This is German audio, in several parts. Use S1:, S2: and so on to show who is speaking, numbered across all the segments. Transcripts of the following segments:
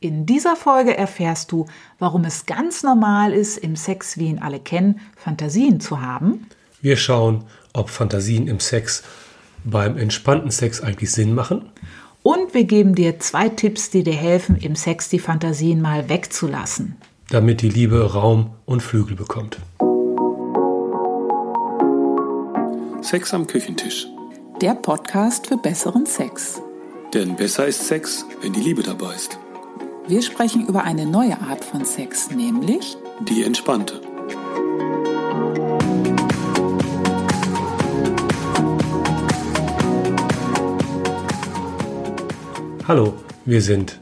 S1: In dieser Folge erfährst du, warum es ganz normal ist, im Sex, wie ihn alle kennen, Fantasien zu haben.
S2: Wir schauen, ob Fantasien im Sex beim entspannten Sex eigentlich Sinn machen.
S1: Und wir geben dir zwei Tipps, die dir helfen, im Sex die Fantasien mal wegzulassen.
S2: Damit die Liebe Raum und Flügel bekommt.
S3: Sex am Küchentisch.
S1: Der Podcast für besseren Sex.
S3: Denn besser ist Sex, wenn die Liebe dabei ist.
S1: Wir sprechen über eine neue Art von Sex, nämlich
S3: Die entspannte.
S2: Hallo, wir sind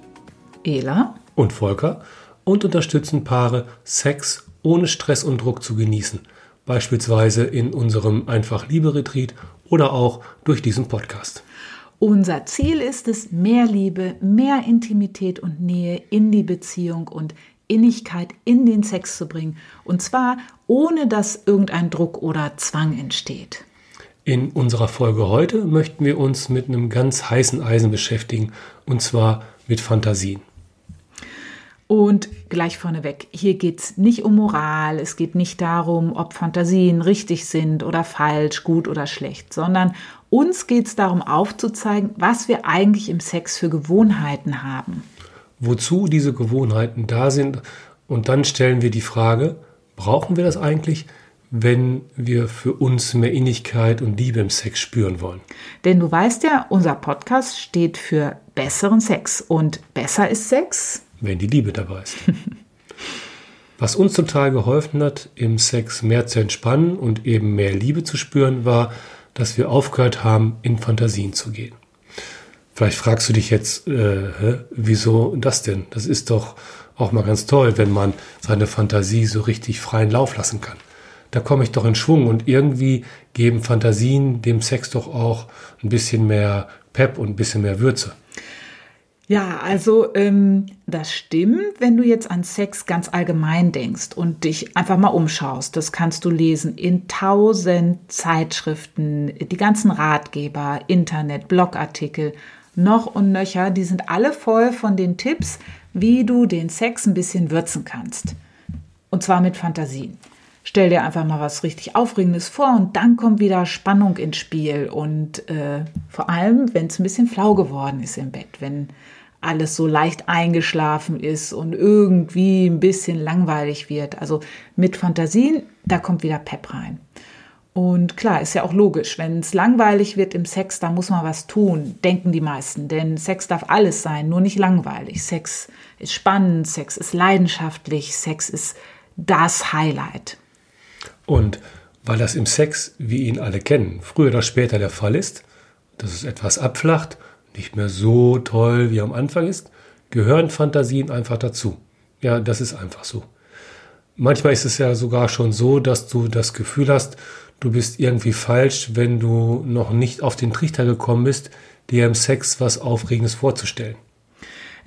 S1: Ela
S2: und Volker und unterstützen Paare, Sex ohne Stress und Druck zu genießen. Beispielsweise in unserem Einfach Liebe Retreat oder auch durch diesen Podcast.
S1: Unser Ziel ist es, mehr Liebe, mehr Intimität und Nähe in die Beziehung und Innigkeit in den Sex zu bringen. Und zwar ohne dass irgendein Druck oder Zwang entsteht.
S2: In unserer Folge heute möchten wir uns mit einem ganz heißen Eisen beschäftigen, und zwar mit Fantasien.
S1: Und gleich vorneweg, hier geht es nicht um Moral, es geht nicht darum, ob Fantasien richtig sind oder falsch, gut oder schlecht, sondern uns geht es darum aufzuzeigen, was wir eigentlich im Sex für Gewohnheiten haben.
S2: Wozu diese Gewohnheiten da sind und dann stellen wir die Frage, brauchen wir das eigentlich, wenn wir für uns mehr Innigkeit und Liebe im Sex spüren wollen?
S1: Denn du weißt ja, unser Podcast steht für besseren Sex und besser ist Sex,
S2: wenn die Liebe dabei ist. Was uns total geholfen hat, im Sex mehr zu entspannen und eben mehr Liebe zu spüren, war, dass wir aufgehört haben, in Fantasien zu gehen. Vielleicht fragst du dich jetzt, äh, hä, wieso das denn? Das ist doch auch mal ganz toll, wenn man seine Fantasie so richtig freien Lauf lassen kann. Da komme ich doch in Schwung und irgendwie geben Fantasien dem Sex doch auch ein bisschen mehr Pep und ein bisschen mehr Würze.
S1: Ja, also ähm, das stimmt, wenn du jetzt an Sex ganz allgemein denkst und dich einfach mal umschaust. Das kannst du lesen in tausend Zeitschriften, die ganzen Ratgeber, Internet, Blogartikel, noch und nöcher, die sind alle voll von den Tipps, wie du den Sex ein bisschen würzen kannst. Und zwar mit Fantasien. Stell dir einfach mal was richtig Aufregendes vor und dann kommt wieder Spannung ins Spiel. Und äh, vor allem, wenn es ein bisschen flau geworden ist im Bett, wenn alles so leicht eingeschlafen ist und irgendwie ein bisschen langweilig wird. Also mit Fantasien, da kommt wieder Pep rein. Und klar, ist ja auch logisch, wenn es langweilig wird im Sex, da muss man was tun, denken die meisten. Denn Sex darf alles sein, nur nicht langweilig. Sex ist spannend, Sex ist leidenschaftlich, Sex ist das Highlight.
S2: Und weil das im Sex, wie ihn alle kennen, früher oder später der Fall ist, dass es etwas abflacht nicht mehr so toll wie am Anfang ist, gehören Fantasien einfach dazu. Ja, das ist einfach so. Manchmal ist es ja sogar schon so, dass du das Gefühl hast, du bist irgendwie falsch, wenn du noch nicht auf den Trichter gekommen bist, dir im Sex was Aufregendes vorzustellen.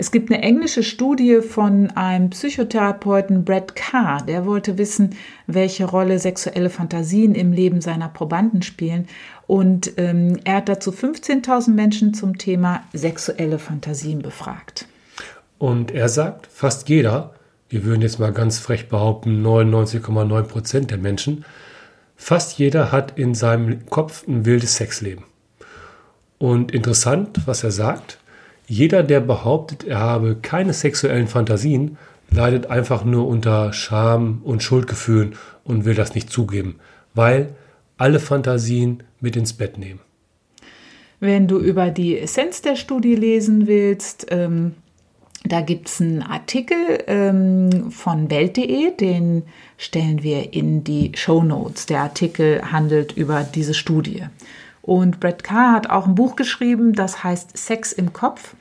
S1: Es gibt eine englische Studie von einem Psychotherapeuten Brad Carr, der wollte wissen, welche Rolle sexuelle Fantasien im Leben seiner Probanden spielen. Und ähm, er hat dazu 15.000 Menschen zum Thema sexuelle Fantasien befragt.
S2: Und er sagt, fast jeder, wir würden jetzt mal ganz frech behaupten, 99,9 Prozent der Menschen, fast jeder hat in seinem Kopf ein wildes Sexleben. Und interessant, was er sagt, jeder, der behauptet, er habe keine sexuellen Fantasien, leidet einfach nur unter Scham und Schuldgefühlen und will das nicht zugeben, weil alle Fantasien mit ins Bett nehmen.
S1: Wenn du über die Essenz der Studie lesen willst, ähm, da gibt es einen Artikel ähm, von Welt.de, den stellen wir in die Show Notes. Der Artikel handelt über diese Studie. Und Brett Carr hat auch ein Buch geschrieben, das heißt Sex im Kopf.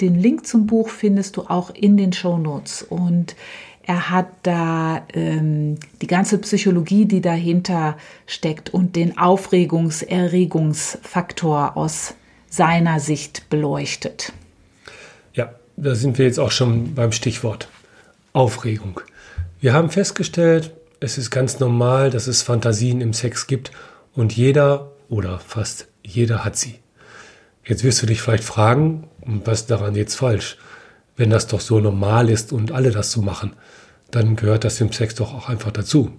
S1: Den Link zum Buch findest du auch in den Show Notes. Und er hat da ähm, die ganze Psychologie, die dahinter steckt und den Aufregungs-Erregungsfaktor aus seiner Sicht beleuchtet.
S2: Ja, da sind wir jetzt auch schon beim Stichwort Aufregung. Wir haben festgestellt, es ist ganz normal, dass es Fantasien im Sex gibt und jeder oder fast jeder hat sie. Jetzt wirst du dich vielleicht fragen, was daran jetzt falsch? Wenn das doch so normal ist und alle das so machen, dann gehört das dem Sex doch auch einfach dazu.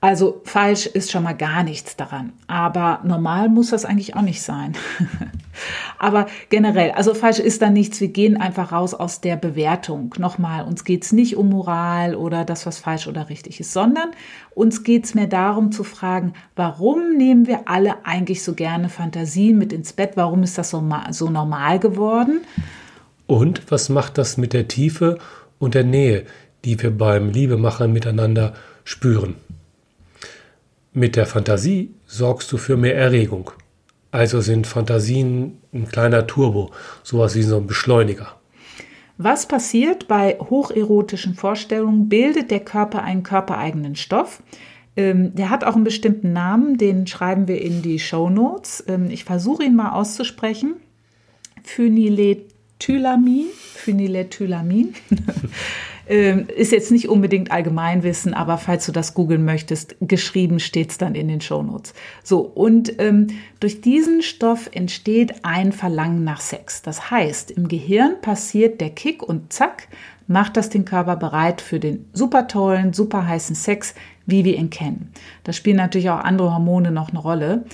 S1: Also falsch ist schon mal gar nichts daran. Aber normal muss das eigentlich auch nicht sein. Aber generell, also falsch ist da nichts. Wir gehen einfach raus aus der Bewertung. Nochmal, uns geht's nicht um Moral oder das, was falsch oder richtig ist, sondern uns geht's mehr darum zu fragen, warum nehmen wir alle eigentlich so gerne Fantasien mit ins Bett? Warum ist das so, so normal geworden?
S2: Und was macht das mit der Tiefe und der Nähe, die wir beim Liebemachen miteinander spüren? Mit der Fantasie sorgst du für mehr Erregung. Also sind Fantasien ein kleiner Turbo, sowas wie so ein Beschleuniger.
S1: Was passiert bei hocherotischen Vorstellungen? Bildet der Körper einen körpereigenen Stoff? Ähm, der hat auch einen bestimmten Namen, den schreiben wir in die Show Notes. Ähm, ich versuche ihn mal auszusprechen. Phenylethylamin. Phenylethylamin. Ähm, ist jetzt nicht unbedingt Allgemeinwissen, aber falls du das googeln möchtest, geschrieben steht es dann in den Shownotes. So, und ähm, durch diesen Stoff entsteht ein Verlangen nach Sex. Das heißt, im Gehirn passiert der Kick und zack, macht das den Körper bereit für den super tollen, super heißen Sex, wie wir ihn kennen. Da spielen natürlich auch andere Hormone noch eine Rolle.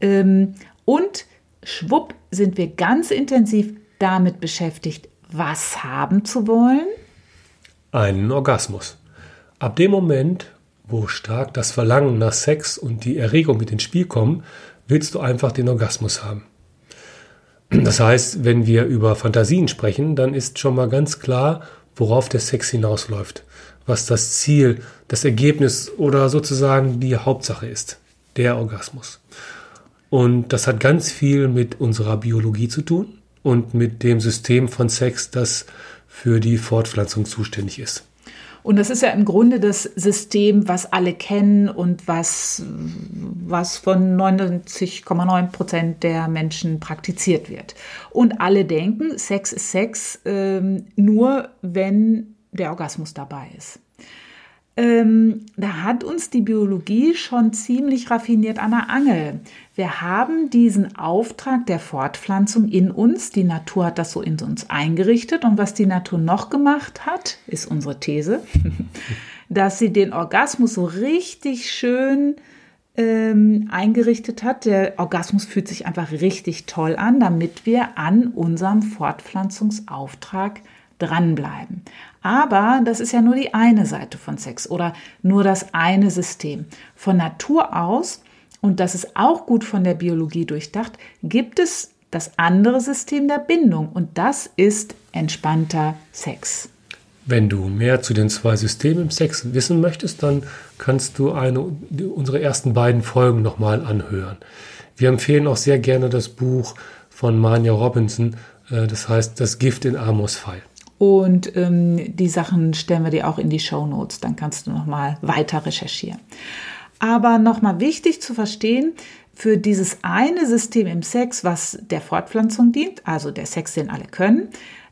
S1: Ähm, und schwupp sind wir ganz intensiv damit beschäftigt, was haben zu wollen
S2: einen Orgasmus. Ab dem Moment, wo stark das Verlangen nach Sex und die Erregung mit ins Spiel kommen, willst du einfach den Orgasmus haben. Das heißt, wenn wir über Fantasien sprechen, dann ist schon mal ganz klar, worauf der Sex hinausläuft, was das Ziel, das Ergebnis oder sozusagen die Hauptsache ist, der Orgasmus. Und das hat ganz viel mit unserer Biologie zu tun und mit dem System von Sex, das für die Fortpflanzung zuständig ist.
S1: Und das ist ja im Grunde das System, was alle kennen und was, was von 99,9 Prozent der Menschen praktiziert wird. Und alle denken, Sex ist Sex, ähm, nur wenn der Orgasmus dabei ist ähm, da hat uns die Biologie schon ziemlich raffiniert an der Angel. Wir haben diesen Auftrag der Fortpflanzung in uns. Die Natur hat das so in uns eingerichtet. Und was die Natur noch gemacht hat, ist unsere These, dass sie den Orgasmus so richtig schön ähm, eingerichtet hat. Der Orgasmus fühlt sich einfach richtig toll an, damit wir an unserem Fortpflanzungsauftrag dranbleiben. Aber das ist ja nur die eine Seite von Sex oder nur das eine System. Von Natur aus, und das ist auch gut von der Biologie durchdacht, gibt es das andere System der Bindung und das ist entspannter Sex.
S2: Wenn du mehr zu den zwei Systemen im Sex wissen möchtest, dann kannst du eine, unsere ersten beiden Folgen nochmal anhören. Wir empfehlen auch sehr gerne das Buch von Manja Robinson, äh, das heißt Das Gift in Amos Pfeil.
S1: Und ähm, die Sachen stellen wir dir auch in die Show Notes. Dann kannst du nochmal weiter recherchieren. Aber nochmal wichtig zu verstehen, für dieses eine System im Sex, was der Fortpflanzung dient, also der Sex, den alle können,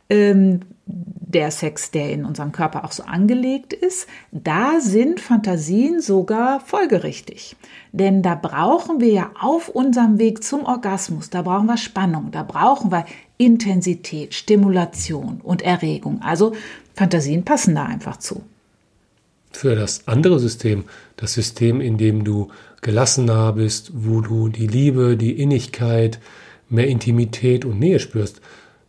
S1: ähm, der Sex, der in unserem Körper auch so angelegt ist, da sind Fantasien sogar folgerichtig. Denn da brauchen wir ja auf unserem Weg zum Orgasmus, da brauchen wir Spannung, da brauchen wir Intensität, Stimulation und Erregung. Also Fantasien passen da einfach zu.
S2: Für das andere System, das System, in dem du gelassener bist, wo du die Liebe, die Innigkeit, mehr Intimität und Nähe spürst,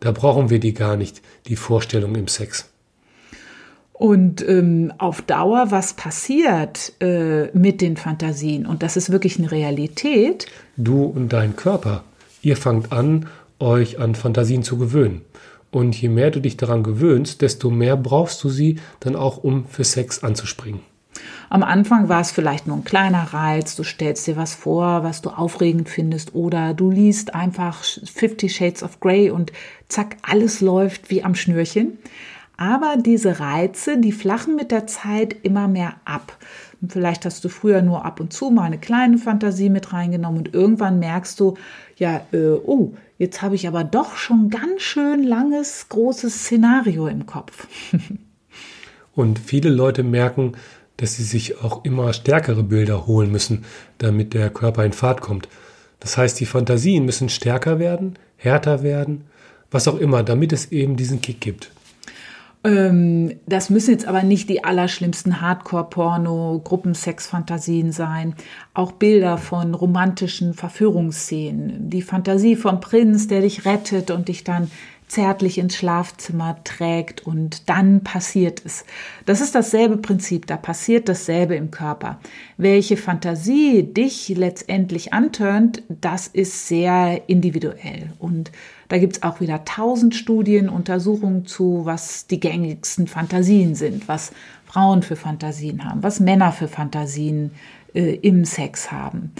S2: da brauchen wir die gar nicht, die Vorstellung im Sex.
S1: Und ähm, auf Dauer, was passiert äh, mit den Fantasien? Und das ist wirklich eine Realität.
S2: Du und dein Körper, ihr fangt an, euch an Fantasien zu gewöhnen. Und je mehr du dich daran gewöhnst, desto mehr brauchst du sie dann auch, um für Sex anzuspringen.
S1: Am Anfang war es vielleicht nur ein kleiner Reiz, du stellst dir was vor, was du aufregend findest, oder du liest einfach Fifty Shades of Grey und zack, alles läuft wie am Schnürchen. Aber diese Reize, die flachen mit der Zeit immer mehr ab. Vielleicht hast du früher nur ab und zu mal eine kleine Fantasie mit reingenommen und irgendwann merkst du, ja, äh, oh, jetzt habe ich aber doch schon ganz schön langes, großes Szenario im Kopf.
S2: und viele Leute merken, dass sie sich auch immer stärkere Bilder holen müssen, damit der Körper in Fahrt kommt. Das heißt, die Fantasien müssen stärker werden, härter werden, was auch immer, damit es eben diesen Kick gibt.
S1: Ähm, das müssen jetzt aber nicht die allerschlimmsten Hardcore-Porno, Gruppensex-Fantasien sein. Auch Bilder von romantischen Verführungsszenen. Die Fantasie vom Prinz, der dich rettet und dich dann zärtlich ins Schlafzimmer trägt und dann passiert es. Das ist dasselbe Prinzip, da passiert dasselbe im Körper. Welche Fantasie dich letztendlich antörnt, das ist sehr individuell und da gibt es auch wieder tausend Studien, Untersuchungen zu, was die gängigsten Fantasien sind, was Frauen für Fantasien haben, was Männer für Fantasien äh, im Sex haben,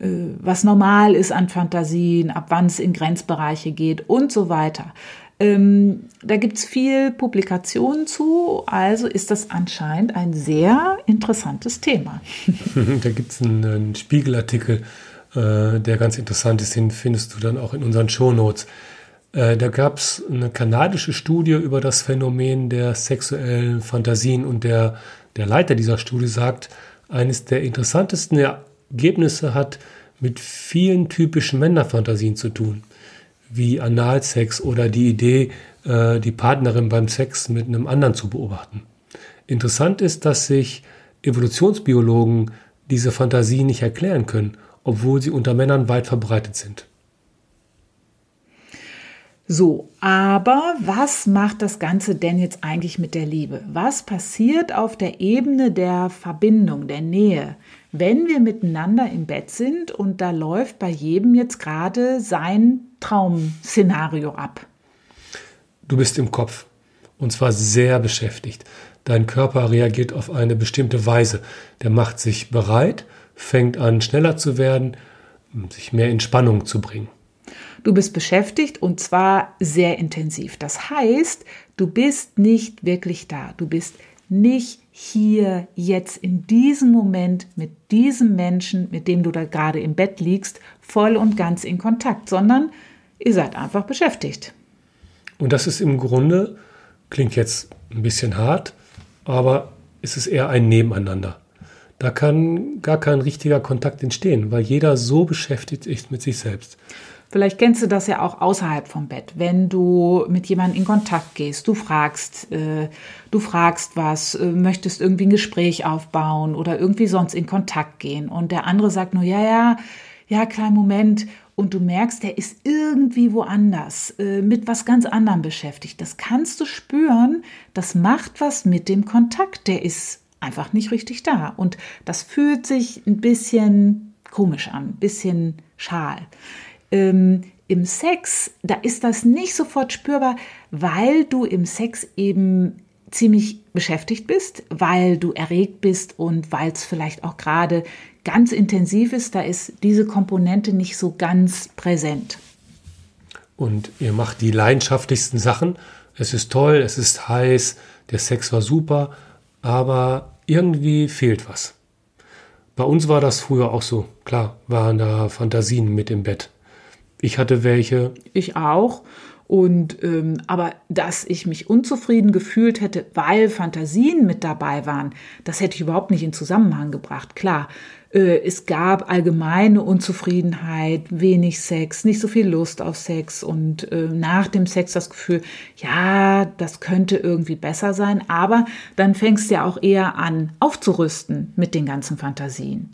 S1: äh, was normal ist an Fantasien, ab wann es in Grenzbereiche geht und so weiter. Ähm, da gibt es viel Publikationen zu, also ist das anscheinend ein sehr interessantes Thema.
S2: da gibt es einen, einen, Spiegelartikel, äh, der ganz interessant ist, den findest du dann auch in unseren Shownotes. Äh, da gab es eine kanadische Studie über das Phänomen der sexuellen Fantasien und der, der Leiter dieser Studie sagt, eines der interessantesten Ergebnisse hat mit vielen typischen Männerfantasien zu tun, wie Analsex oder die Idee, äh, die Partnerin beim Sex mit einem anderen zu beobachten. Interessant ist, dass sich Evolutionsbiologen diese Fantasien nicht erklären können, obwohl sie unter Männern weit verbreitet sind.
S1: So, aber was macht das Ganze denn jetzt eigentlich mit der Liebe? Was passiert auf der Ebene der Verbindung, der Nähe, wenn wir miteinander im Bett sind und da läuft bei jedem jetzt gerade sein Traumszenario ab?
S2: Du bist im Kopf und zwar sehr beschäftigt. Dein Körper reagiert auf eine bestimmte Weise. Der macht sich bereit, fängt an schneller zu werden, sich mehr in Spannung zu bringen.
S1: Du bist beschäftigt und zwar sehr intensiv. Das heißt, du bist nicht wirklich da. Du bist nicht hier, jetzt in diesem Moment mit diesem Menschen, mit dem du da gerade im Bett liegst, voll und ganz in Kontakt, sondern ihr seid einfach beschäftigt.
S2: Und das ist im Grunde, klingt jetzt ein bisschen hart, aber es ist eher ein Nebeneinander. Da kann gar kein richtiger Kontakt entstehen, weil jeder so beschäftigt ist mit sich selbst.
S1: Vielleicht kennst du das ja auch außerhalb vom Bett, wenn du mit jemandem in Kontakt gehst, du fragst, äh, du fragst was, äh, möchtest irgendwie ein Gespräch aufbauen oder irgendwie sonst in Kontakt gehen und der andere sagt nur ja, ja, ja, kleinen Moment. Und du merkst, der ist irgendwie woanders, äh, mit was ganz anderem beschäftigt. Das kannst du spüren, das macht was mit dem Kontakt, der ist einfach nicht richtig da. Und das fühlt sich ein bisschen komisch an, ein bisschen schal ähm, im Sex, da ist das nicht sofort spürbar, weil du im Sex eben ziemlich beschäftigt bist, weil du erregt bist und weil es vielleicht auch gerade ganz intensiv ist, da ist diese Komponente nicht so ganz präsent.
S2: Und ihr macht die leidenschaftlichsten Sachen. Es ist toll, es ist heiß, der Sex war super, aber irgendwie fehlt was. Bei uns war das früher auch so. Klar, waren da Fantasien mit im Bett. Ich hatte welche.
S1: Ich auch. Und ähm, aber dass ich mich unzufrieden gefühlt hätte, weil Fantasien mit dabei waren, das hätte ich überhaupt nicht in Zusammenhang gebracht. Klar, äh, es gab allgemeine Unzufriedenheit, wenig Sex, nicht so viel Lust auf Sex und äh, nach dem Sex das Gefühl, ja, das könnte irgendwie besser sein, aber dann fängst du ja auch eher an aufzurüsten mit den ganzen Fantasien.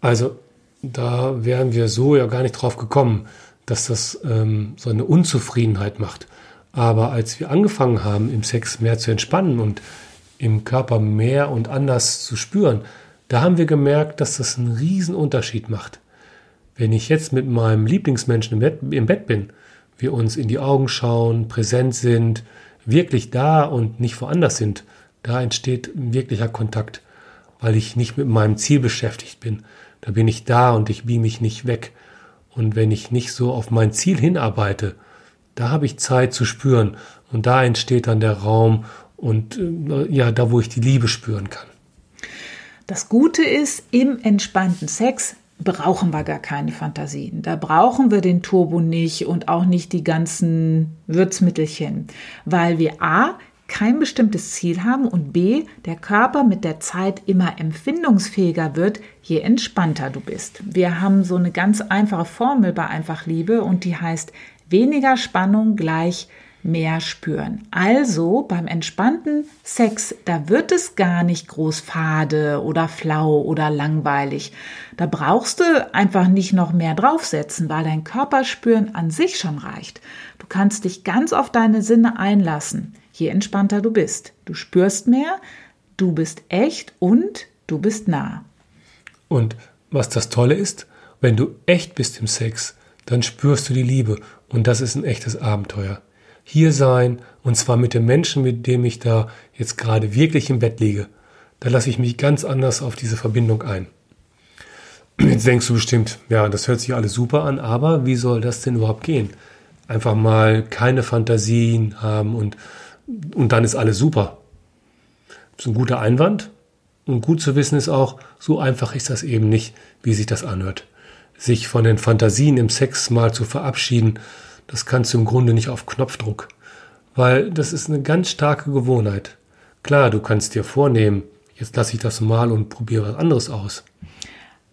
S2: Also da wären wir so ja gar nicht drauf gekommen, dass das ähm, so eine Unzufriedenheit macht. Aber als wir angefangen haben, im Sex mehr zu entspannen und im Körper mehr und anders zu spüren, da haben wir gemerkt, dass das einen riesen Unterschied macht. Wenn ich jetzt mit meinem Lieblingsmenschen im Bett, im Bett bin, wir uns in die Augen schauen, präsent sind, wirklich da und nicht woanders sind, da entsteht ein wirklicher Kontakt, weil ich nicht mit meinem Ziel beschäftigt bin, da bin ich da und ich biege mich nicht weg. Und wenn ich nicht so auf mein Ziel hinarbeite, da habe ich Zeit zu spüren und da entsteht dann der Raum und äh, ja, da wo ich die Liebe spüren kann.
S1: Das Gute ist, im entspannten Sex brauchen wir gar keine Fantasien. Da brauchen wir den Turbo nicht und auch nicht die ganzen Würzmittelchen, weil wir a kein bestimmtes Ziel haben und b, der Körper mit der Zeit immer empfindungsfähiger wird, je entspannter du bist. Wir haben so eine ganz einfache Formel bei Einfach Liebe und die heißt weniger Spannung gleich mehr spüren. Also beim entspannten Sex, da wird es gar nicht groß fade oder flau oder langweilig. Da brauchst du einfach nicht noch mehr draufsetzen, weil dein Körperspüren an sich schon reicht. Du kannst dich ganz auf deine Sinne einlassen, je entspannter du bist. Du spürst mehr, du bist echt und du bist nah.
S2: Und was das Tolle ist, wenn du echt bist im Sex, dann spürst du die Liebe und das ist ein echtes Abenteuer hier sein, und zwar mit dem Menschen, mit dem ich da jetzt gerade wirklich im Bett liege. Da lasse ich mich ganz anders auf diese Verbindung ein. Jetzt denkst du bestimmt, ja, das hört sich alles super an, aber wie soll das denn überhaupt gehen? Einfach mal keine Fantasien haben und, und dann ist alles super. Das ist ein guter Einwand. Und gut zu wissen ist auch, so einfach ist das eben nicht, wie sich das anhört. Sich von den Fantasien im Sex mal zu verabschieden, das kannst du im Grunde nicht auf Knopfdruck, weil das ist eine ganz starke Gewohnheit. Klar, du kannst dir vornehmen, jetzt lasse ich das mal und probiere was anderes aus.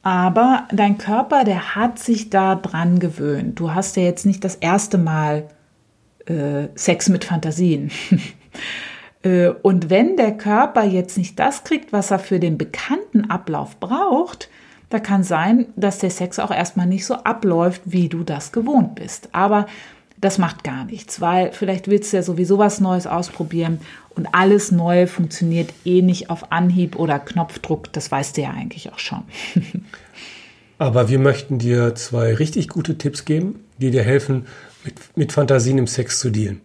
S1: Aber dein Körper, der hat sich da dran gewöhnt. Du hast ja jetzt nicht das erste Mal äh, Sex mit Fantasien. Äh, und wenn der Körper jetzt nicht das kriegt, was er für den bekannten Ablauf braucht, da kann sein, dass der Sex auch erstmal nicht so abläuft, wie du das gewohnt bist. Aber das macht gar nichts, weil vielleicht willst du ja sowieso was Neues ausprobieren und alles Neue funktioniert eh nicht auf Anhieb oder Knopfdruck. Das weißt du ja eigentlich auch schon.
S2: Aber wir möchten dir zwei richtig gute Tipps geben, die dir helfen, mit, mit Fantasien im Sex zu dealen.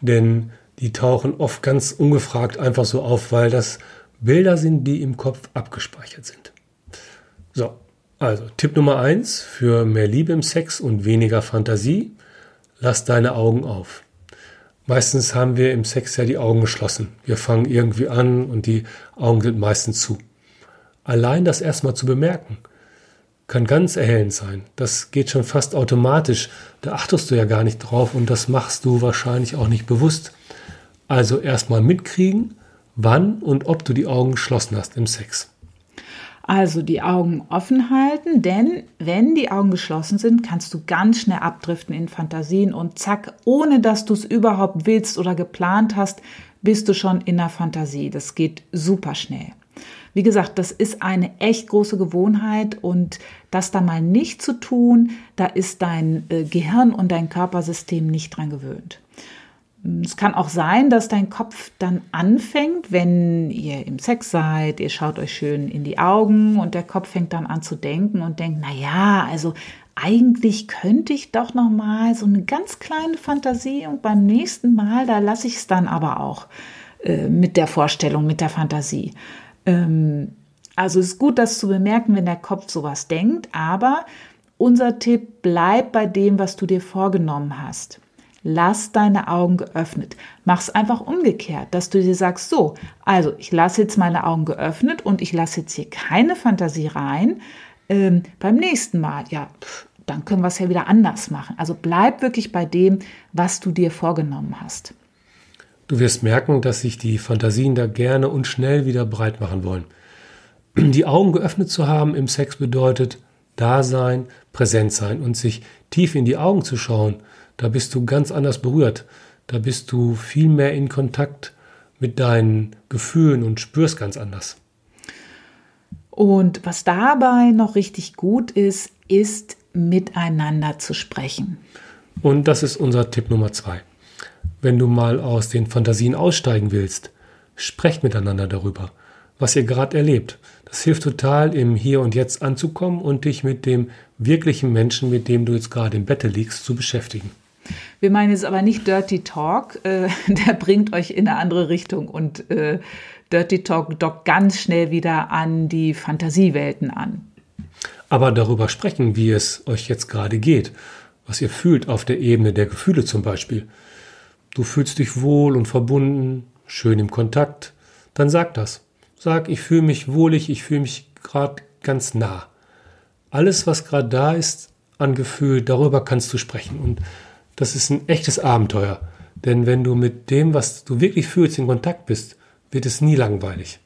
S2: Denn die tauchen oft ganz ungefragt einfach so auf, weil das Bilder sind, die im Kopf abgespeichert sind. So, also Tipp Nummer eins für mehr Liebe im Sex und weniger Fantasie. Lass deine Augen auf. Meistens haben wir im Sex ja die Augen geschlossen. Wir fangen irgendwie an und die Augen sind meistens zu. Allein das erstmal zu bemerken, kann ganz erhellend sein. Das geht schon fast automatisch. Da achtest du ja gar nicht drauf und das machst du wahrscheinlich auch nicht bewusst. Also erstmal mitkriegen, wann und ob du die Augen geschlossen hast im Sex.
S1: Also die Augen offen halten, denn wenn die Augen geschlossen sind, kannst du ganz schnell abdriften in Fantasien und zack, ohne dass du es überhaupt willst oder geplant hast, bist du schon in der Fantasie. Das geht super schnell. Wie gesagt, das ist eine echt große Gewohnheit und das da mal nicht zu tun, da ist dein äh, Gehirn und dein Körpersystem nicht dran gewöhnt. Es kann auch sein, dass dein Kopf dann anfängt, wenn ihr im Sex seid, ihr schaut euch schön in die Augen und der Kopf fängt dann an zu denken und denkt, na ja, also eigentlich könnte ich doch noch mal so eine ganz kleine Fantasie und beim nächsten Mal, da lasse ich es dann aber auch äh, mit der Vorstellung, mit der Fantasie. Ähm, also es ist gut, das zu bemerken, wenn der Kopf sowas denkt, aber unser Tipp, bleib bei dem, was du dir vorgenommen hast. Lass deine Augen geöffnet. Mach's einfach umgekehrt, dass du dir sagst, so, also ich lasse jetzt meine Augen geöffnet und ich lasse jetzt hier keine Fantasie rein. Ähm, beim nächsten Mal, ja, pff, dann können wir es ja wieder anders machen. Also bleib wirklich bei dem, was du dir vorgenommen hast.
S2: Du wirst merken, dass sich die Fantasien da gerne und schnell wieder breit machen wollen. Die Augen geöffnet zu haben im Sex bedeutet da sein, präsent sein und sich tief in die Augen zu schauen da bist du ganz anders berührt. Da bist du viel mehr in Kontakt mit deinen Gefühlen und spürst ganz anders.
S1: Und was dabei noch richtig gut ist, ist miteinander zu sprechen.
S2: Und das ist unser Tipp Nummer zwei. Wenn du mal aus den Fantasien aussteigen willst, sprecht miteinander darüber, was ihr gerade erlebt. Das hilft total, im Hier und Jetzt anzukommen und dich mit dem wirklichen Menschen, mit dem du jetzt gerade im Bette liegst, zu beschäftigen.
S1: Wir meinen jetzt aber nicht Dirty Talk, äh, der bringt euch in eine andere Richtung und äh, Dirty Talk dockt ganz schnell wieder an die Fantasiewelten an.
S2: Aber darüber sprechen, wie es euch jetzt gerade geht, was ihr fühlt auf der Ebene der Gefühle zum Beispiel. Du fühlst dich wohl und verbunden, schön im Kontakt, dann sag das. Sag, ich fühle mich wohlig, ich fühle mich gerade ganz nah. Alles, was gerade da ist an Gefühl, darüber kannst du sprechen. Und das ist ein echtes Abenteuer. Denn wenn du mit dem, was du wirklich fühlst, in Kontakt bist, wird es nie langweilig.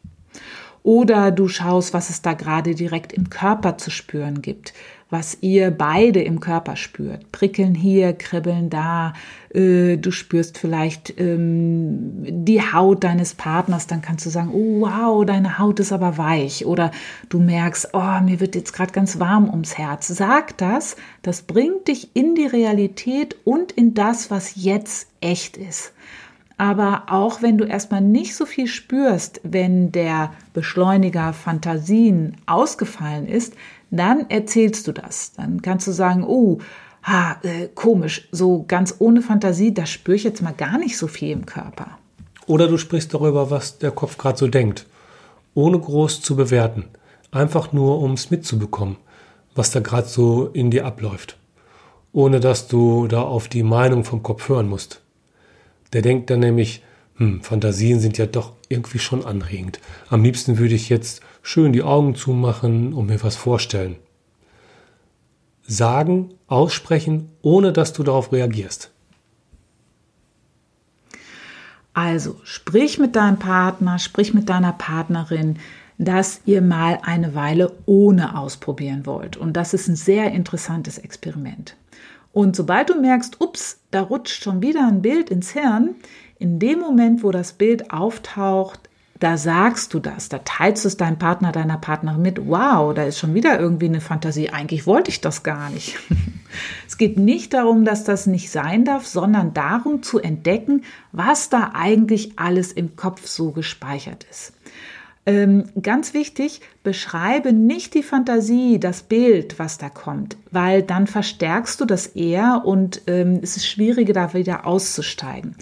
S1: Oder du schaust, was es da gerade direkt im Körper zu spüren gibt. Was ihr beide im Körper spürt. Prickeln hier, kribbeln da. Äh, du spürst vielleicht ähm, die Haut deines Partners, dann kannst du sagen, oh wow, deine Haut ist aber weich. Oder du merkst, oh, mir wird jetzt gerade ganz warm ums Herz. Sag das, das bringt dich in die Realität und in das, was jetzt echt ist. Aber auch wenn du erstmal nicht so viel spürst, wenn der Beschleuniger Fantasien ausgefallen ist, dann erzählst du das. Dann kannst du sagen, oh, ha, äh, komisch, so ganz ohne Fantasie, da spüre ich jetzt mal gar nicht so viel im Körper.
S2: Oder du sprichst darüber, was der Kopf gerade so denkt, ohne groß zu bewerten, einfach nur um es mitzubekommen, was da gerade so in dir abläuft, ohne dass du da auf die Meinung vom Kopf hören musst. Der denkt dann nämlich, hm, Fantasien sind ja doch irgendwie schon anregend. Am liebsten würde ich jetzt schön die Augen zumachen und mir was vorstellen. Sagen, aussprechen, ohne dass du darauf reagierst.
S1: Also, sprich mit deinem Partner, sprich mit deiner Partnerin, dass ihr mal eine Weile ohne ausprobieren wollt. Und das ist ein sehr interessantes Experiment. Und sobald du merkst, ups, da rutscht schon wieder ein Bild ins Hirn, in dem Moment, wo das Bild auftaucht, da sagst du das, da teilst du es deinem Partner, deiner Partnerin mit, wow, da ist schon wieder irgendwie eine Fantasie, eigentlich wollte ich das gar nicht. es geht nicht darum, dass das nicht sein darf, sondern darum zu entdecken, was da eigentlich alles im Kopf so gespeichert ist. Ähm, ganz wichtig, beschreibe nicht die Fantasie, das Bild, was da kommt, weil dann verstärkst du das eher und ähm, es ist schwieriger, da wieder auszusteigen.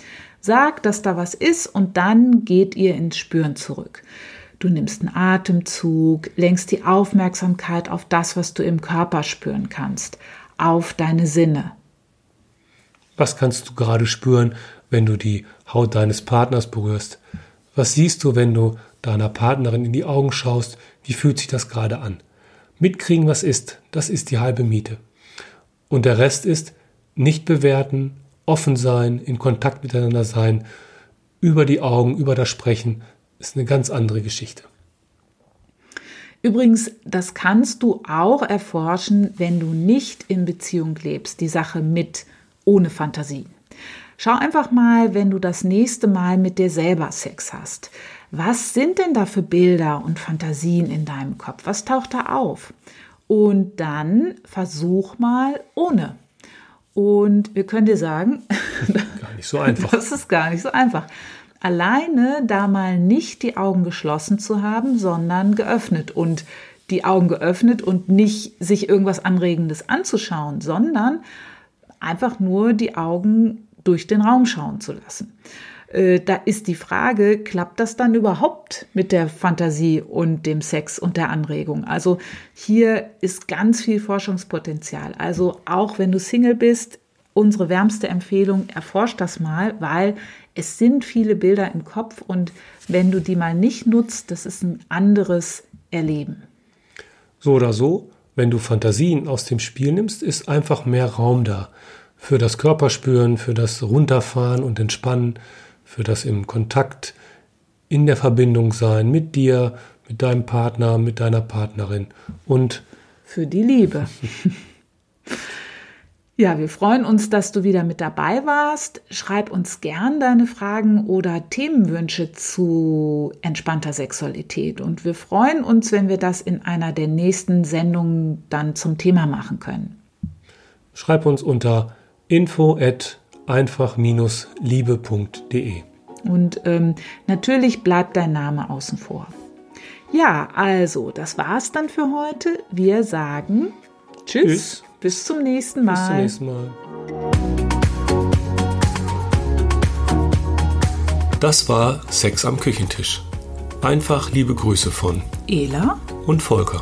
S1: Sag, dass da was ist und dann geht ihr ins Spüren zurück. Du nimmst einen Atemzug, lenkst die Aufmerksamkeit auf das, was du im Körper spüren kannst, auf deine Sinne.
S2: Was kannst du gerade spüren, wenn du die Haut deines Partners berührst? Was siehst du, wenn du deiner Partnerin in die Augen schaust, wie fühlt sich das gerade an. Mitkriegen, was ist, das ist die halbe Miete. Und der Rest ist nicht bewerten, offen sein, in Kontakt miteinander sein, über die Augen, über das Sprechen, ist eine ganz andere Geschichte.
S1: Übrigens, das kannst du auch erforschen, wenn du nicht in Beziehung lebst, die Sache mit ohne Fantasie. Schau einfach mal, wenn du das nächste Mal mit dir selber Sex hast. Was sind denn da für Bilder und Fantasien in deinem Kopf? Was taucht da auf? Und dann versuch mal ohne. Und wir können dir sagen,
S2: gar nicht so einfach.
S1: Das ist gar nicht so einfach. Alleine da mal nicht die Augen geschlossen zu haben, sondern geöffnet und die Augen geöffnet und nicht sich irgendwas Anregendes anzuschauen, sondern einfach nur die Augen durch den Raum schauen zu lassen. Äh, da ist die Frage, klappt das dann überhaupt mit der Fantasie und dem Sex und der Anregung? Also hier ist ganz viel Forschungspotenzial. Also auch wenn du Single bist, unsere wärmste Empfehlung, erforsch das mal, weil es sind viele Bilder im Kopf und wenn du die mal nicht nutzt, das ist ein anderes Erleben.
S2: So oder so, wenn du Fantasien aus dem Spiel nimmst, ist einfach mehr Raum da. Für das Körperspüren, für das Runterfahren und Entspannen, für das im Kontakt, in der Verbindung sein mit dir, mit deinem Partner, mit deiner Partnerin und
S1: für die Liebe. Ja, wir freuen uns, dass du wieder mit dabei warst. Schreib uns gern deine Fragen oder Themenwünsche zu entspannter Sexualität. Und wir freuen uns, wenn wir das in einer der nächsten Sendungen dann zum Thema machen können.
S2: Schreib uns unter info at einfach-liebe.de.
S1: Und ähm, natürlich bleibt dein Name außen vor. Ja, also, das war's dann für heute. Wir sagen Tschüss. Tschüss. Bis zum nächsten Mal.
S2: Bis zum nächsten Mal. Das war Sex am Küchentisch. Einfach liebe Grüße von
S1: Ela
S2: und Volker.